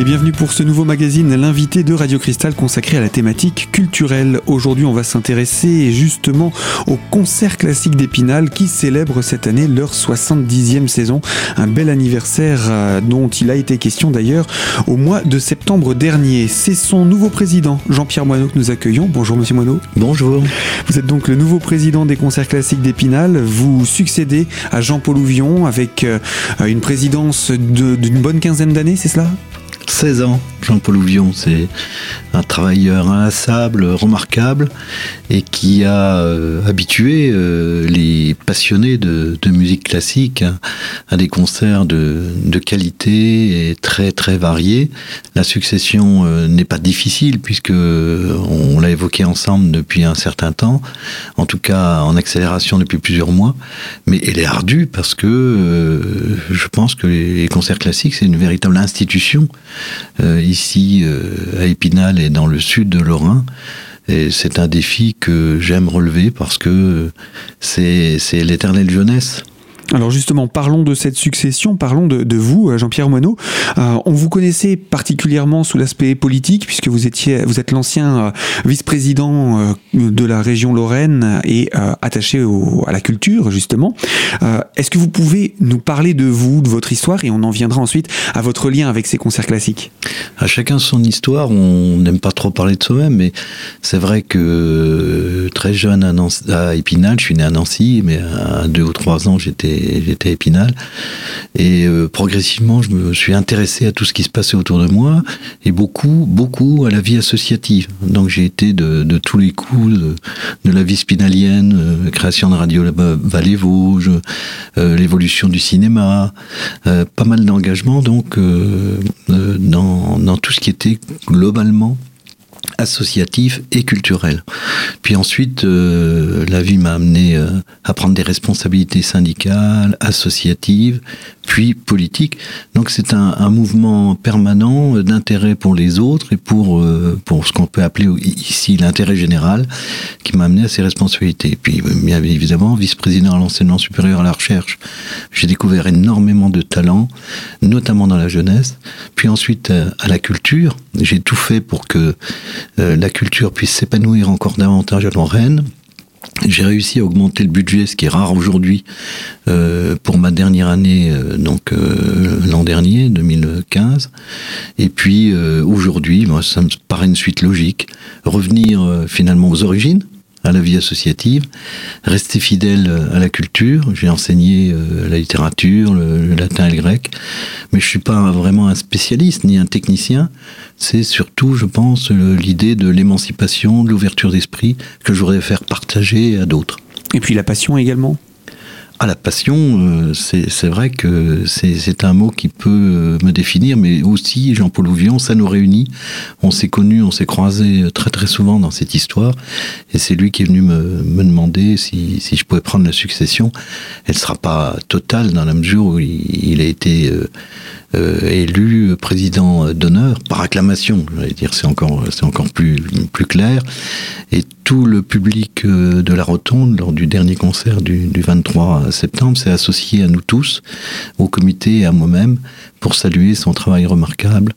Et bienvenue pour ce nouveau magazine, l'invité de Radio Cristal consacré à la thématique culturelle. Aujourd'hui, on va s'intéresser justement au concert classique d'Épinal qui célèbre cette année leur 70e saison. Un bel anniversaire euh, dont il a été question d'ailleurs au mois de septembre dernier. C'est son nouveau président, Jean-Pierre Moineau, que nous accueillons. Bonjour, monsieur Moineau. Bonjour. Vous êtes donc le nouveau président des concerts classiques d'Épinal. Vous succédez à Jean-Paul Ouvion avec euh, une présidence d'une bonne quinzaine d'années, c'est cela? 16 ans. Jean-Paul Ouvion, c'est un travailleur inlassable, remarquable, et qui a euh, habitué euh, les passionnés de, musique classique à, des concerts de, qualité et très très variés. La succession euh, n'est pas difficile puisque on l'a évoqué ensemble depuis un certain temps, en tout cas en accélération depuis plusieurs mois, mais elle est ardue parce que je pense que les concerts classiques c'est une véritable institution ici euh, à Épinal et dans le sud de Lorrain. Et c'est un défi que j'aime relever parce que c'est l'éternelle jeunesse. Alors justement, parlons de cette succession, parlons de, vous, euh, Jean-Pierre Moineau. Euh, on vous connaissait particulièrement sous l'aspect politique, puisque vous étiez, vous êtes l'ancien euh, vice-président de la région Lorraine et attaché à la culture, justement. Est-ce que vous pouvez nous parler de vous, de votre histoire, et on en viendra ensuite à votre lien avec ces concerts classiques? À chacun son histoire. On n'aime pas trop parler de soi-même, mais c'est vrai que très jeune à, à Épinal, je suis né à Nancy, mais à deux ou trois ans, j'étais j'étais Épinal. Et euh, progressivement, je me suis intéressé à tout ce qui se passait autour de moi et beaucoup, beaucoup à la vie associative. Donc j'ai été de, tous les coups de, la vie spinalienne, euh, création de Radio Vallée Vosges, euh, l'évolution du cinéma, pas mal d'engagement donc dans, dans tout ce qui était globalement associatif et culturel. Puis ensuite, euh, la vie m'a amené euh, à prendre des responsabilités syndicales, associatives, puis politiques. Donc c'est un, un, mouvement permanent d'intérêt pour les autres et pour, euh, pour ce qu'on peut appeler ici l'intérêt général qui m'a amené à ces responsabilités. Puis bien évidemment, vice-président à l'enseignement supérieur à la recherche, j'ai découvert énormément de talents, notamment dans la jeunesse. Puis ensuite à la culture, j'ai tout fait pour que euh, la culture puisse s'épanouir encore davantage à Lorraine. J'ai réussi à augmenter le budget, ce qui est rare aujourd'hui, euh, pour ma dernière année, euh, donc l'an dernier, 2015. Et puis aujourd'hui, ça me paraît une suite logique, revenir finalement aux origines, à la vie associative, rester fidèle à la culture. J'ai enseigné euh, la littérature, le, latin et le grec, mais je suis pas vraiment un spécialiste ni un technicien. C'est surtout, je pense, l'idée de l'émancipation, de l'ouverture d'esprit que je voudrais faire partager à d'autres. Et puis la passion également? Ah, la passion, euh, c'est vrai que c'est un mot qui peut euh, me définir, mais aussi Jean-Paul Ouvion, ça nous réunit. On s'est connus, on s'est croisés euh, très très souvent dans cette histoire, et c'est lui qui est venu me, demander si, je pouvais prendre la succession. Elle ne sera pas totale dans la mesure où il, a été élu président d'honneur par acclamation. Je dire, c'est encore, c'est encore plus, plus clair. Et tout le public euh, de la Rotonde, lors du dernier concert du, du 23 septembre, s'est associé à nous tous, au comité et à moi-même, pour saluer son travail remarquable.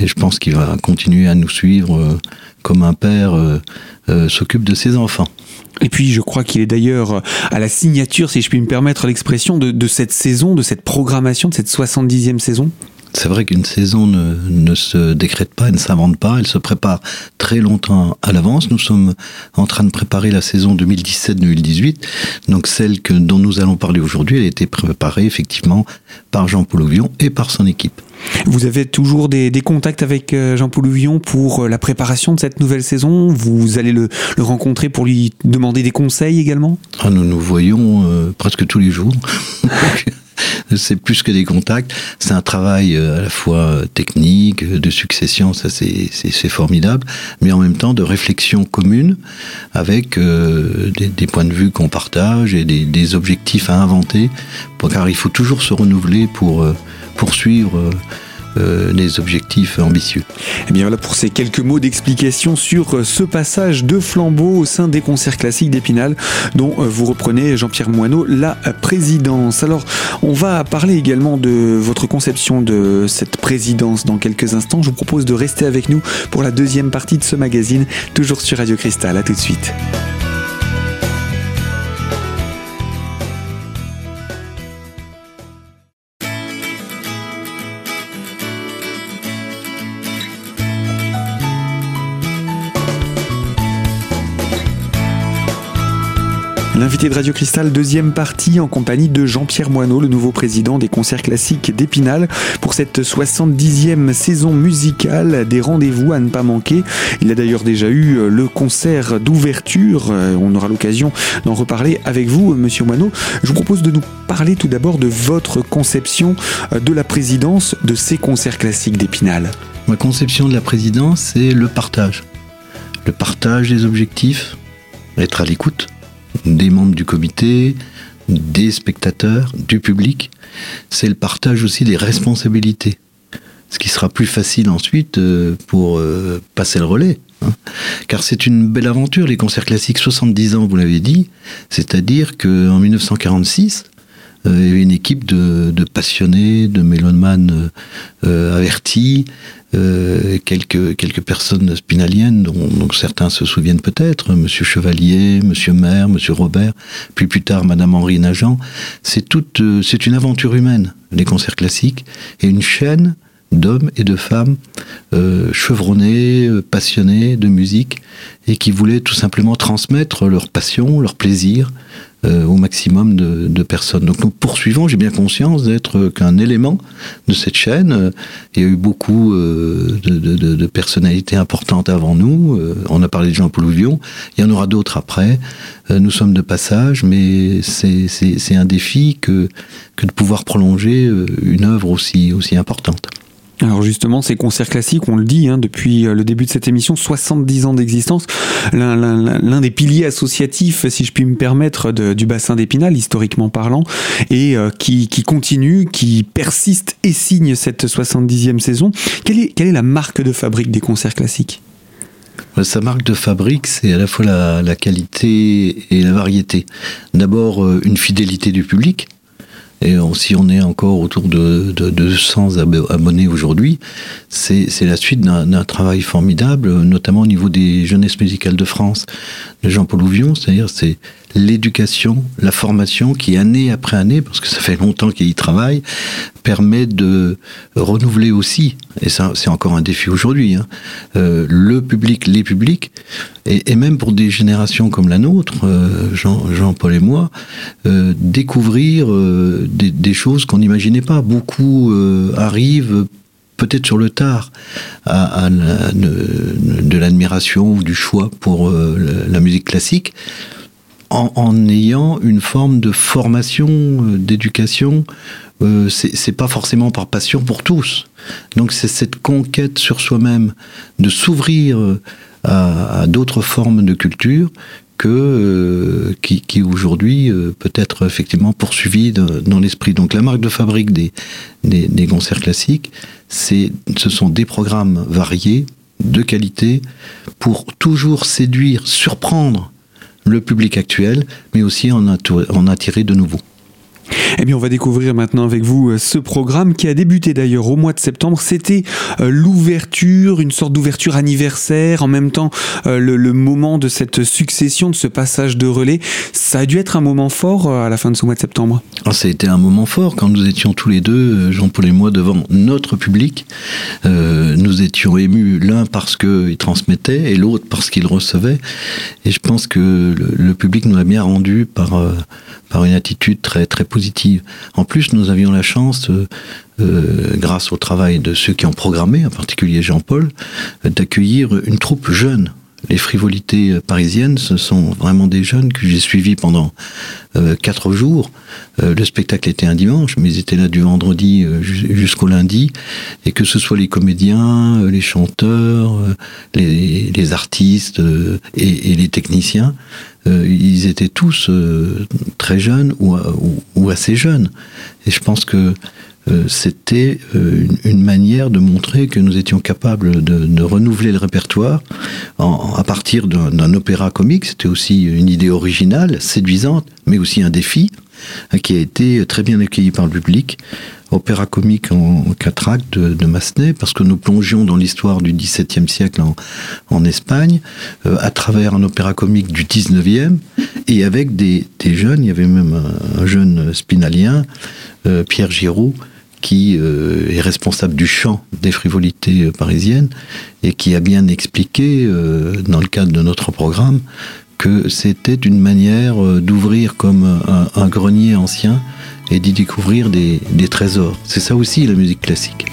Et je pense qu'il va continuer à nous suivre euh, comme un père s'occupe de ses enfants. Et puis je crois qu'il est d'ailleurs à la signature, si je puis me permettre l'expression, de, cette saison, de cette programmation, de cette 70e saison. C'est vrai qu'une saison ne, se décrète pas, elle ne s'invente pas, elle se prépare très longtemps à l'avance. Nous sommes en train de préparer la saison 2017-2018, donc celle que, dont nous allons parler aujourd'hui, elle a été préparée effectivement par Jean-Paul Ouvion et par son équipe. Vous avez toujours des, contacts avec euh, Jean-Paul Ouvion pour euh, la préparation de cette nouvelle saison? Vous allez le, rencontrer pour lui demander des conseils également? Ah, Nous nous voyons euh, presque tous les jours. c'est plus que des contacts, c'est un travail à la fois technique, de succession, ça c'est formidable, mais en même temps de réflexion commune avec des, points de vue qu'on partage et des, des, objectifs à inventer, car il faut toujours se renouveler pour poursuivre des objectifs ambitieux. Et eh bien voilà pour ces quelques mots d'explication sur ce passage de flambeau au sein des concerts classiques d'Épinal dont vous reprenez Jean-Pierre Moineau la présidence. Alors on va parler également de votre conception de cette présidence dans quelques instants. Je vous propose de rester avec nous pour la deuxième partie de ce magazine, toujours sur Radio Cristal. A tout de suite. L'invité de Radio Cristal, deuxième partie en compagnie de Jean-Pierre Moineau, le nouveau président des concerts classiques d'Épinal, pour cette 70e saison musicale des rendez-vous à ne pas manquer. Il a d'ailleurs déjà eu le concert d'ouverture. On aura l'occasion d'en reparler avec vous, monsieur Moineau. Je vous propose de nous parler tout d'abord de votre conception de la présidence de ces concerts classiques d'Épinal. Ma conception de la présidence, c'est le partage. Le partage des objectifs, être à l'écoute des membres du comité, des spectateurs, du public. C'est le partage aussi des responsabilités. Ce qui sera plus facile ensuite euh, pour euh, passer le relais. Hein. Car c'est une belle aventure, les concerts classiques, 70 ans, vous l'avez dit. C'est-à-dire qu'en 1946, euh, une équipe de, passionnés, de mélomanes avertis, euh, quelques, quelques personnes spinaliennes dont, certains se souviennent peut-être, Monsieur Chevalier, Monsieur Maire, Monsieur Robert, puis plus tard Madame Henri Nagent. C'est toute, euh, c'est une aventure humaine, les concerts classiques, et une chaîne d'hommes et de femmes euh, chevronnés, euh, passionnés de musique, et qui voulaient tout simplement transmettre leur passion, leur plaisir euh, au maximum de, personnes. Donc nous poursuivons, j'ai bien conscience d'être qu'un élément de cette chaîne. Il y a eu beaucoup de, personnalités importantes avant nous. on a parlé de Jean-Paul Ouvion, il y en aura d'autres après. nous sommes de passage, mais c'est un défi que, de pouvoir prolonger une œuvre aussi importante. Alors justement, ces concerts classiques, on le dit hein, depuis euh, le début de cette émission, 70 ans d'existence, l'un des piliers associatifs, si je puis me permettre, du bassin d'Épinal, historiquement parlant, et euh, qui, continue, qui persiste et signe cette 70e saison. Quelle est, la marque de fabrique des concerts classiques? Sa marque de fabrique, c'est à la fois la, qualité et la variété. D'abord, euh, une fidélité du public, et si on est encore autour de, 200 abonnés aujourd'hui, c'est la suite d'un travail formidable, notamment au niveau des jeunesses musicales de France de Jean-Paul Ouvion, c'est-à-dire c'est l'éducation, la formation qui, année après année, parce que ça fait longtemps qu'il y travaille, permet de renouveler aussi, et ça c'est encore un défi aujourd'hui, hein, euh, le public, les publics, et, même pour des générations comme la nôtre, euh, Jean, paul et moi, euh, découvrir des, des, choses qu'on n'imaginait pas. Beaucoup arrivent peut-être sur le tard à, de l'admiration ou du choix pour la musique classique en, ayant une forme de formation, euh, d'éducation. Euh, c'est pas forcément par passion pour tous. Donc c'est cette conquête sur soi-même, de s'ouvrir euh, à, d'autres formes de culture que qui, aujourd'hui peut être effectivement poursuivie dans l'esprit. Donc la marque de fabrique des, des, des concerts classiques, ce sont des programmes variés, de qualité, pour toujours séduire, surprendre le public actuel, mais aussi en, attirer de nouveaux. Eh bien, on va découvrir maintenant avec vous euh, ce programme qui a débuté d'ailleurs au mois de septembre. C'était euh, l'ouverture, une sorte d'ouverture anniversaire, en même temps euh, le, moment de cette succession, de ce passage de relais. Ça a dû être un moment fort à la fin de ce mois de septembre. Ah, ça a été un moment fort quand nous étions tous les deux, Jean-Paul et moi, devant notre public. nous étions émus l'un parce qu'il transmettait et l'autre parce qu'il recevait. Et je pense que le, public nous a bien rendu par, par une attitude très, très positive. En plus, nous avions la chance, euh, euh, grâce au travail de ceux qui ont programmé, en particulier Jean-Paul, d'accueillir une troupe jeune les frivolités parisiennes, ce sont vraiment des jeunes que j'ai suivis pendant euh, quatre jours. Euh, le spectacle était un dimanche, mais ils étaient là du vendredi euh, jusqu'au lundi. Et que ce soit les comédiens, les chanteurs, les, artistes et, les techniciens, ils étaient tous très jeunes ou, ou, assez jeunes. Et je pense que euh, c'était euh, une, manière de montrer que nous étions capables de, renouveler le répertoire à partir d'un opéra comique. C'était aussi une idée originale, séduisante, mais aussi un défi hein, qui a été très bien accueilli par le public. Opéra comique en, quatre actes de, Massenet, parce que nous plongions dans l'histoire du XVIIe siècle en, Espagne, euh, à travers un opéra comique du XIXe, et avec des, jeunes, il y avait même un, jeune spinalien, Pierre Giraud, qui euh, est responsable du chant des frivolités euh, parisiennes et qui a bien expliqué, euh, dans le cadre de notre programme, que c'était une manière d'ouvrir comme un, grenier ancien et d'y découvrir des trésors. C'est ça aussi la musique classique.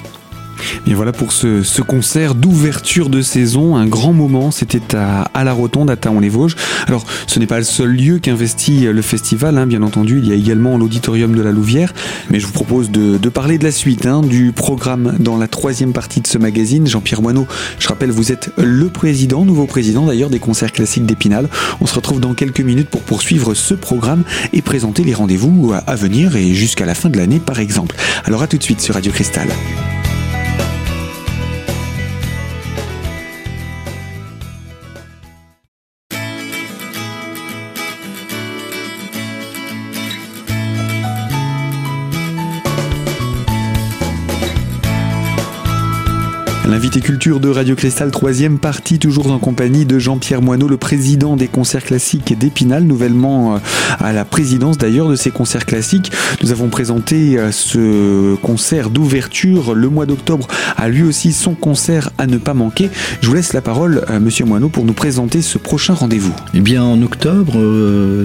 Et voilà pour ce, concert d'ouverture de saison, un grand moment, c'était à, la Rotonde, à Taon-les-Vosges. Alors, ce n'est pas le seul lieu qu'investit le festival, hein, bien entendu, il y a également l'auditorium de la Louvière, mais je vous propose de, parler de la suite, hein, du programme dans la troisième partie de ce magazine. Jean-Pierre Moineau, je rappelle, vous êtes le président, nouveau président d'ailleurs des concerts classiques d'Épinal. On se retrouve dans quelques minutes pour poursuivre ce programme et présenter les rendez-vous à venir et jusqu'à la fin de l'année par exemple. Alors à tout de suite sur Radio Cristal. L'invité culture de Radio Cristal, troisième partie, toujours en compagnie de Jean-Pierre Moineau, le président des concerts classiques d'Épinal, nouvellement euh, à la présidence d'ailleurs de ces concerts classiques. Nous avons présenté euh, ce concert d'ouverture. Le mois d'octobre a lui aussi son concert à ne pas manquer. Je vous laisse la parole, euh, monsieur Moineau, pour nous présenter ce prochain rendez-vous. Eh bien, en octobre,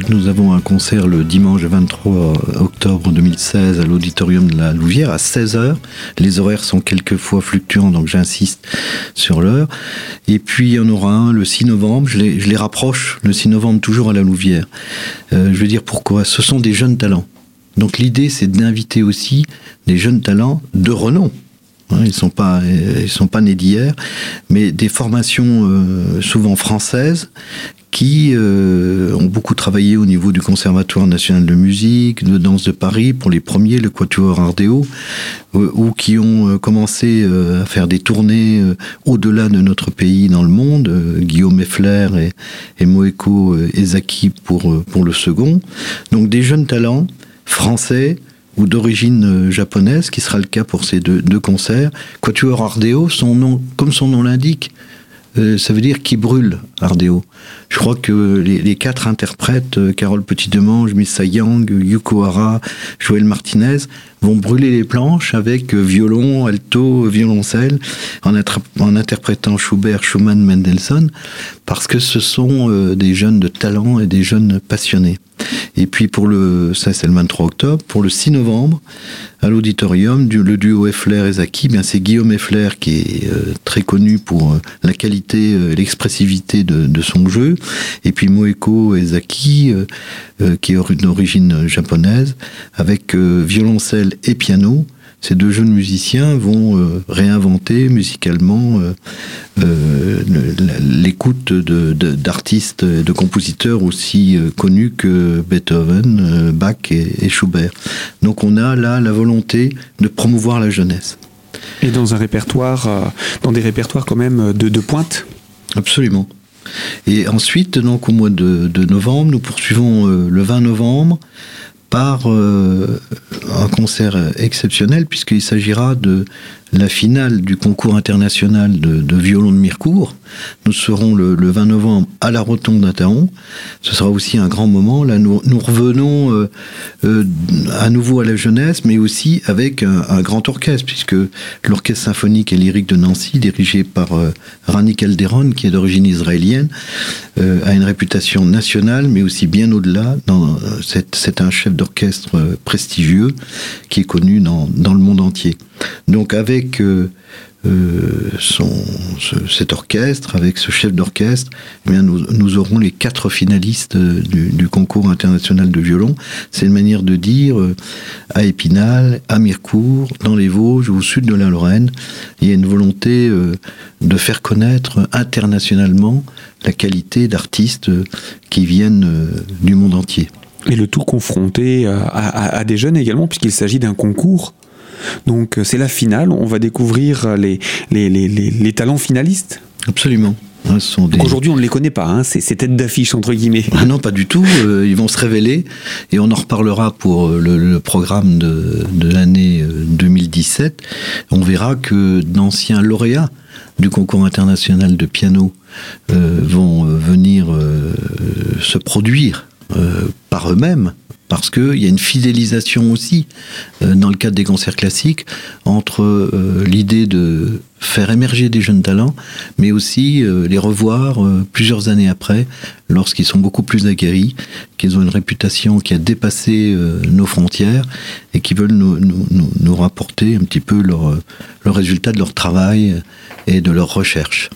nous avons un concert le dimanche 23 octobre 2016 à l'auditorium de la Louvière à 16h. Les horaires sont quelquefois fluctuants, donc j'insiste sur l'heure. Et puis il y en aura un le 6 novembre, je les, rapproche, le 6 novembre toujours à la Louvière. Euh, je veux dire pourquoi? Ce sont des jeunes talents. Donc l'idée c'est d'inviter aussi des jeunes talents de renom. Hein, ils sont pas, ils sont pas nés d'hier, mais des formations euh, souvent françaises qui euh, ont beaucoup travaillé au niveau du Conservatoire national de musique, de danse de Paris, pour les premiers, le Quatuor Ardeo, euh, ou qui ont euh, commencé à faire des tournées au-delà de notre pays dans le monde, Guillaume Effler et, Moeko Ezaki pour, pour le second. Donc des jeunes talents français, ou d'origine japonaise, qui sera le cas pour ces deux, deux concerts. Quatuor Ardeo, son nom, comme son nom l'indique, euh, ça veut dire qui brûle, Ardeo. Je crois que les, quatre interprètes, euh, Carole Petit-Demange, Missa Yang, Yuko Hara, Joël Martinez, vont brûler les planches avec euh, violon, alto, violoncelle, en, en interprétant Schubert, Schumann, Mendelssohn, parce que ce sont des jeunes de talent et des jeunes passionnés. Et puis pour le, ça c'est le 23 octobre, pour le 6 novembre, à l'auditorium, le duo Effler et Zaki, bien c'est Guillaume Effler qui est euh, très connu pour euh, la qualité euh, et l'expressivité de, son jeu, et puis Moeko Ezaki, qui est d'origine japonaise, avec violoncelle et piano, ces deux jeunes musiciens vont euh, réinventer musicalement euh, euh, l'écoute d'artistes de, de, compositeurs aussi connus que Beethoven, Bach et, Schubert. Donc on a là la volonté de promouvoir la jeunesse. Et dans un répertoire, dans des répertoires quand même de, de pointe? Absolument. Et ensuite, donc au mois de, de novembre, nous poursuivons le 20 novembre par euh, un concert exceptionnel puisqu'il s'agira de la finale du concours international de, violon de Mirecourt. Nous serons le, 20 novembre à la Rotonde d'Ataon. Ce sera aussi un grand moment. Là, nous, revenons euh, euh, à nouveau à la jeunesse, mais aussi avec un, grand orchestre, puisque l'orchestre symphonique et lyrique de Nancy, dirigé par euh, Rani Calderon, qui est d'origine israélienne, a une réputation nationale, mais aussi bien au-delà. C'est un chef d'orchestre prestigieux qui est connu dans le monde entier. Donc avec euh, euh, cet orchestre, avec ce chef d'orchestre, eh nous, aurons les quatre finalistes euh, du, concours international de violon. C'est une manière de dire à Épinal, à Mirecourt, dans les Vosges, au sud de la Lorraine, il y a une volonté de faire connaître internationalement la qualité d'artistes qui viennent du monde entier. Et le tout confronté à des jeunes également, puisqu'il s'agit d'un concours Donc c'est la finale, on va découvrir les, les, les, les talents finalistes. Absolument. Hein, aujourd'hui, on ne les connaît pas, hein, ces, têtes d'affiche, entre guillemets. Ah non, pas du tout. Euh, ils vont se révéler et on en reparlera pour euh, le, programme de, l'année 2017. Euh, on verra que d'anciens lauréats du concours international de piano vont venir se produire par eux-mêmes parce qu'il y a une fidélisation aussi, euh, dans le cadre des concerts classiques, entre euh, l'idée de faire émerger des jeunes talents, mais aussi euh, les revoir plusieurs années après, lorsqu'ils sont beaucoup plus aguerris, qu'ils ont une réputation qui a dépassé nos frontières et qui veulent nous, rapporter un petit peu le résultat de leur travail et de leur recherche.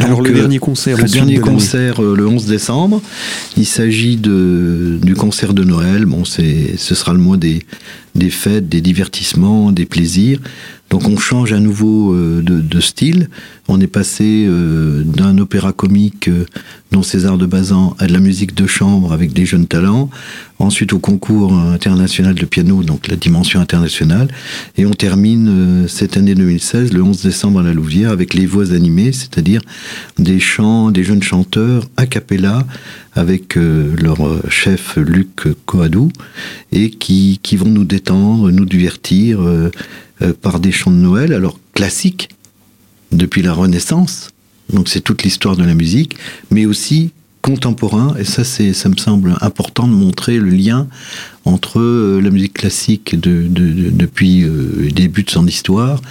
Alors le dernier concert Le dernier concert le 11 décembre, il s'agit du concert de Noël. Bon, ce sera le mois des, des fêtes, des divertissements, des plaisirs. Donc on change à nouveau euh, de, style. On est passé euh, d'un opéra comique euh, dont César de Bazan à de la musique de chambre avec des jeunes talents. Ensuite au concours international de piano, donc la dimension internationale. Et on termine cette année 2016, le 11 décembre à la Louvière, avec les voix animées, c'est-à-dire des chants, des jeunes chanteurs a cappella avec leur chef Luc Coadou et qui, vont nous détendre, nous divertir euh, par des chants de Noël, alors classiques, depuis la Renaissance, donc c'est toute l'histoire de la musique, mais aussi contemporain, et ça, c'est, ça me semble important de montrer le lien entre euh, la musique classique de, depuis euh, le début de son histoire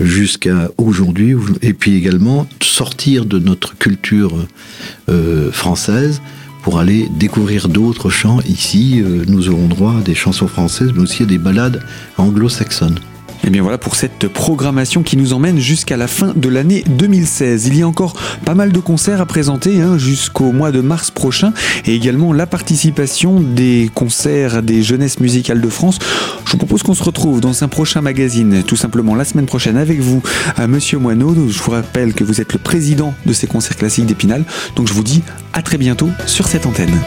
jusqu'à aujourd'hui, et puis également sortir de notre culture française pour aller découvrir d'autres chants. Ici, nous aurons droit à des chansons françaises, mais aussi à des ballades anglo-saxonnes. Et eh bien voilà pour cette programmation qui nous emmène jusqu'à la fin de l'année 2016. Il y a encore pas mal de concerts à présenter hein, jusqu'au mois de mars prochain et également la participation des concerts des jeunesses musicales de France. Je vous propose qu'on se retrouve dans un prochain magazine, tout simplement la semaine prochaine avec vous, à Monsieur Moineau. Je vous rappelle que vous êtes le président de ces concerts classiques d'Épinal. Donc je vous dis à très bientôt sur cette antenne.